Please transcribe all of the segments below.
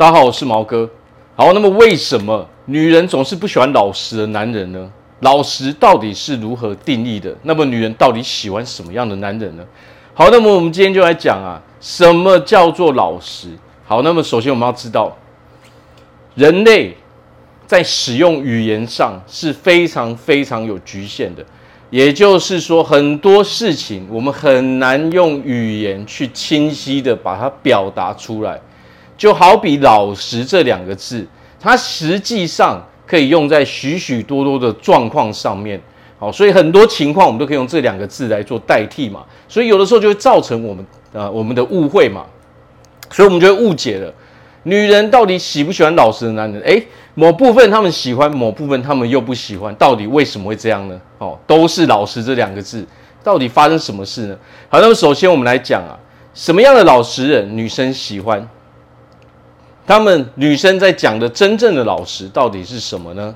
大家好，我是毛哥。好，那么为什么女人总是不喜欢老实的男人呢？老实到底是如何定义的？那么女人到底喜欢什么样的男人呢？好，那么我们今天就来讲啊，什么叫做老实？好，那么首先我们要知道，人类在使用语言上是非常非常有局限的。也就是说，很多事情我们很难用语言去清晰的把它表达出来。就好比“老实”这两个字，它实际上可以用在许许多多的状况上面。好，所以很多情况我们都可以用这两个字来做代替嘛。所以有的时候就会造成我们呃我们的误会嘛。所以我们就会误解了，女人到底喜不喜欢老实的男人？诶某部分他们喜欢，某部分他们又不喜欢，到底为什么会这样呢？哦，都是老实这两个字，到底发生什么事呢？好，那么首先我们来讲啊，什么样的老实人女生喜欢？他们女生在讲的真正的老实到底是什么呢？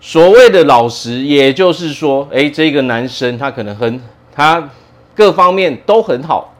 所谓的老实，也就是说，诶，这个男生他可能很，他各方面都很好，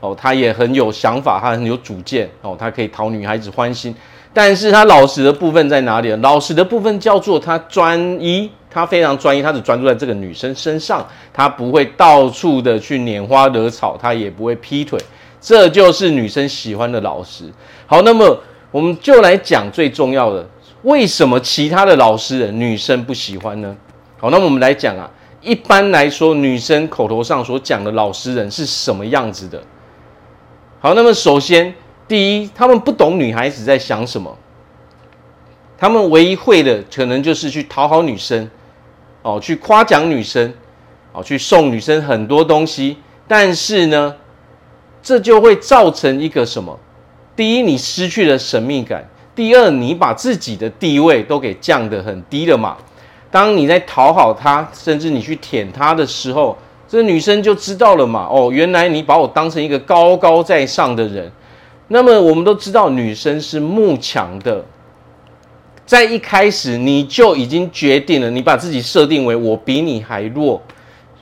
哦，他也很有想法，他很有主见，哦，他可以讨女孩子欢心。但是他老实的部分在哪里？老实的部分叫做他专一，他非常专一，他只专注在这个女生身上，他不会到处的去拈花惹草，他也不会劈腿，这就是女生喜欢的老师。好，那么我们就来讲最重要的，为什么其他的老实人女生不喜欢呢？好，那么我们来讲啊，一般来说，女生口头上所讲的老实人是什么样子的？好，那么首先。第一，他们不懂女孩子在想什么，他们唯一会的可能就是去讨好女生，哦，去夸奖女生，哦，去送女生很多东西。但是呢，这就会造成一个什么？第一，你失去了神秘感；第二，你把自己的地位都给降得很低了嘛。当你在讨好她，甚至你去舔她的时候，这女生就知道了嘛。哦，原来你把我当成一个高高在上的人。那么我们都知道，女生是慕强的，在一开始你就已经决定了，你把自己设定为我比你还弱，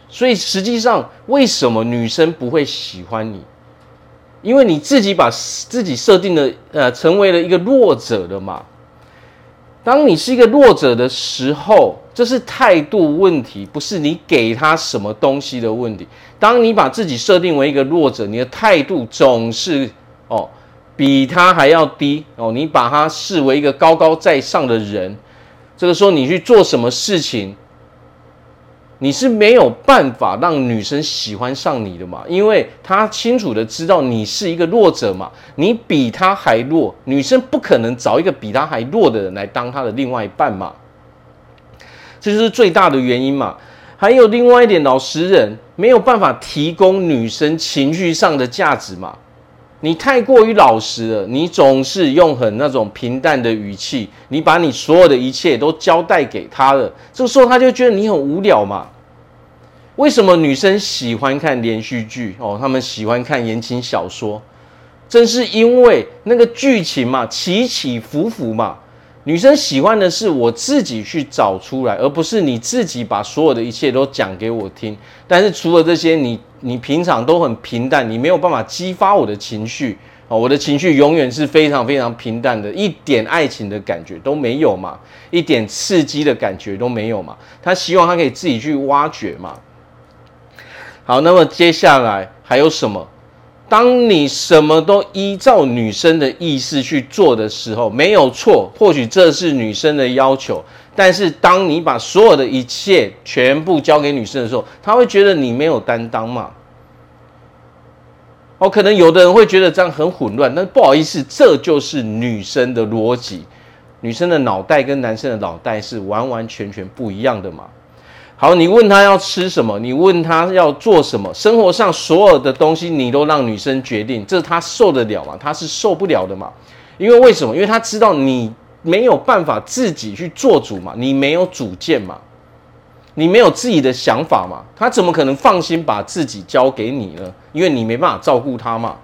所以实际上为什么女生不会喜欢你？因为你自己把自己设定了，呃，成为了一个弱者了嘛。当你是一个弱者的时候，这是态度问题，不是你给他什么东西的问题。当你把自己设定为一个弱者，你的态度总是哦。比他还要低哦，你把他视为一个高高在上的人，这个时候你去做什么事情，你是没有办法让女生喜欢上你的嘛，因为她清楚的知道你是一个弱者嘛，你比她还弱，女生不可能找一个比她还弱的人来当她的另外一半嘛，这就是最大的原因嘛。还有另外一点，老实人没有办法提供女生情绪上的价值嘛。你太过于老实了，你总是用很那种平淡的语气，你把你所有的一切都交代给他了，这个时候他就觉得你很无聊嘛。为什么女生喜欢看连续剧哦？他们喜欢看言情小说，正是因为那个剧情嘛，起起伏伏嘛。女生喜欢的是我自己去找出来，而不是你自己把所有的一切都讲给我听。但是除了这些，你你平常都很平淡，你没有办法激发我的情绪啊！我的情绪永远是非常非常平淡的，一点爱情的感觉都没有嘛，一点刺激的感觉都没有嘛。他希望他可以自己去挖掘嘛。好，那么接下来还有什么？当你什么都依照女生的意思去做的时候，没有错，或许这是女生的要求。但是当你把所有的一切全部交给女生的时候，她会觉得你没有担当嘛？哦，可能有的人会觉得这样很混乱。那不好意思，这就是女生的逻辑。女生的脑袋跟男生的脑袋是完完全全不一样的嘛？好，你问他要吃什么，你问他要做什么，生活上所有的东西你都让女生决定，这他受得了吗？他是受不了的嘛。因为为什么？因为他知道你没有办法自己去做主嘛，你没有主见嘛，你没有自己的想法嘛，他怎么可能放心把自己交给你呢？因为你没办法照顾他嘛，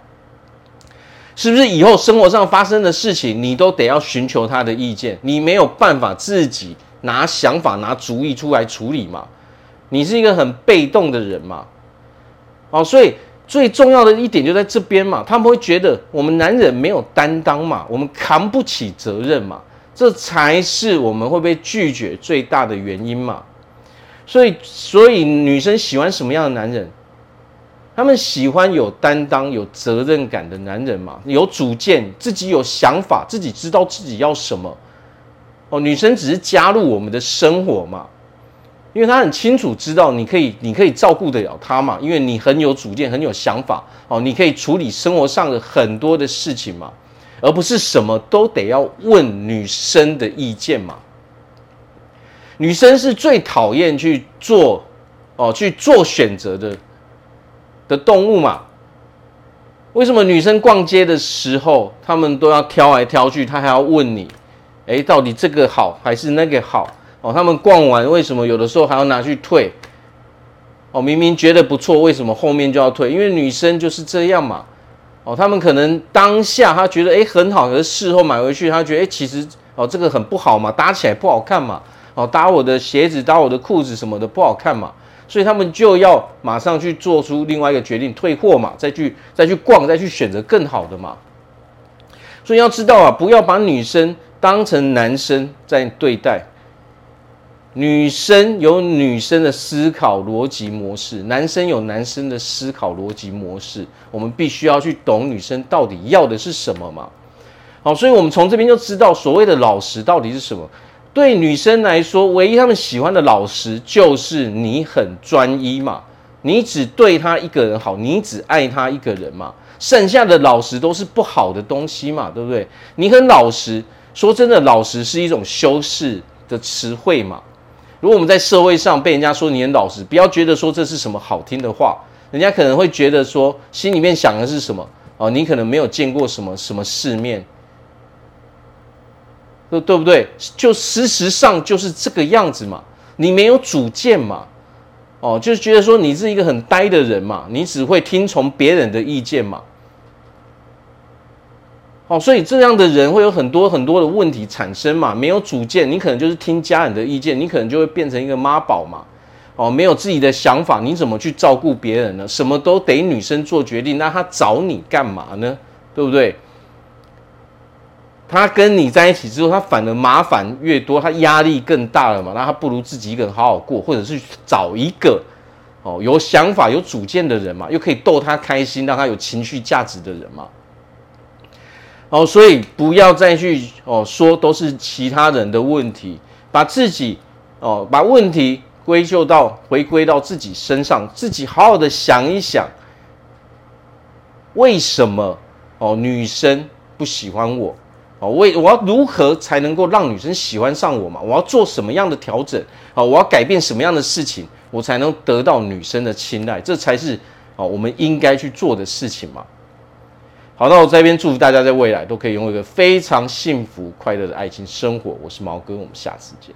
是不是？以后生活上发生的事情，你都得要寻求他的意见，你没有办法自己。拿想法、拿主意出来处理嘛？你是一个很被动的人嘛？哦，所以最重要的一点就在这边嘛，他们会觉得我们男人没有担当嘛，我们扛不起责任嘛，这才是我们会被拒绝最大的原因嘛。所以，所以女生喜欢什么样的男人？他们喜欢有担当、有责任感的男人嘛，有主见，自己有想法，自己知道自己要什么。哦，女生只是加入我们的生活嘛。因为她很清楚知道你可以，你可以照顾得了她嘛，因为你很有主见，很有想法哦，你可以处理生活上的很多的事情嘛，而不是什么都得要问女生的意见嘛。女生是最讨厌去做哦，去做选择的的动物嘛。为什么女生逛街的时候，她们都要挑来挑去，她还要问你，诶，到底这个好还是那个好？哦，他们逛完为什么有的时候还要拿去退？哦，明明觉得不错，为什么后面就要退？因为女生就是这样嘛。哦，他们可能当下他觉得诶很好，可是事后买回去他觉得诶其实哦这个很不好嘛，搭起来不好看嘛。哦，搭我的鞋子，搭我的裤子什么的不好看嘛，所以他们就要马上去做出另外一个决定，退货嘛，再去再去逛，再去选择更好的嘛。所以要知道啊，不要把女生当成男生在对待。女生有女生的思考逻辑模式，男生有男生的思考逻辑模式。我们必须要去懂女生到底要的是什么嘛？好，所以我们从这边就知道所谓的老实到底是什么。对女生来说，唯一她们喜欢的老实就是你很专一嘛，你只对她一个人好，你只爱她一个人嘛，剩下的老实都是不好的东西嘛，对不对？你很老实，说真的，老实是一种修饰的词汇嘛。如果我们在社会上被人家说你很老实，不要觉得说这是什么好听的话，人家可能会觉得说心里面想的是什么哦，你可能没有见过什么什么世面，对对不对？就事实上就是这个样子嘛，你没有主见嘛，哦，就是觉得说你是一个很呆的人嘛，你只会听从别人的意见嘛。好，所以这样的人会有很多很多的问题产生嘛？没有主见，你可能就是听家人的意见，你可能就会变成一个妈宝嘛。哦，没有自己的想法，你怎么去照顾别人呢？什么都得女生做决定，那他找你干嘛呢？对不对？他跟你在一起之后，他反而麻烦越多，他压力更大了嘛。那他不如自己一个人好好过，或者是找一个哦有想法、有主见的人嘛，又可以逗他开心，让他有情绪价值的人嘛。哦，所以不要再去哦说都是其他人的问题，把自己哦把问题归咎到回归到自己身上，自己好好的想一想，为什么哦女生不喜欢我？哦，为我要如何才能够让女生喜欢上我嘛？我要做什么样的调整？哦，我要改变什么样的事情，我才能得到女生的青睐？这才是哦我们应该去做的事情嘛。好，那我在这边祝福大家在未来都可以拥有一个非常幸福快乐的爱情生活。我是毛哥，我们下次见。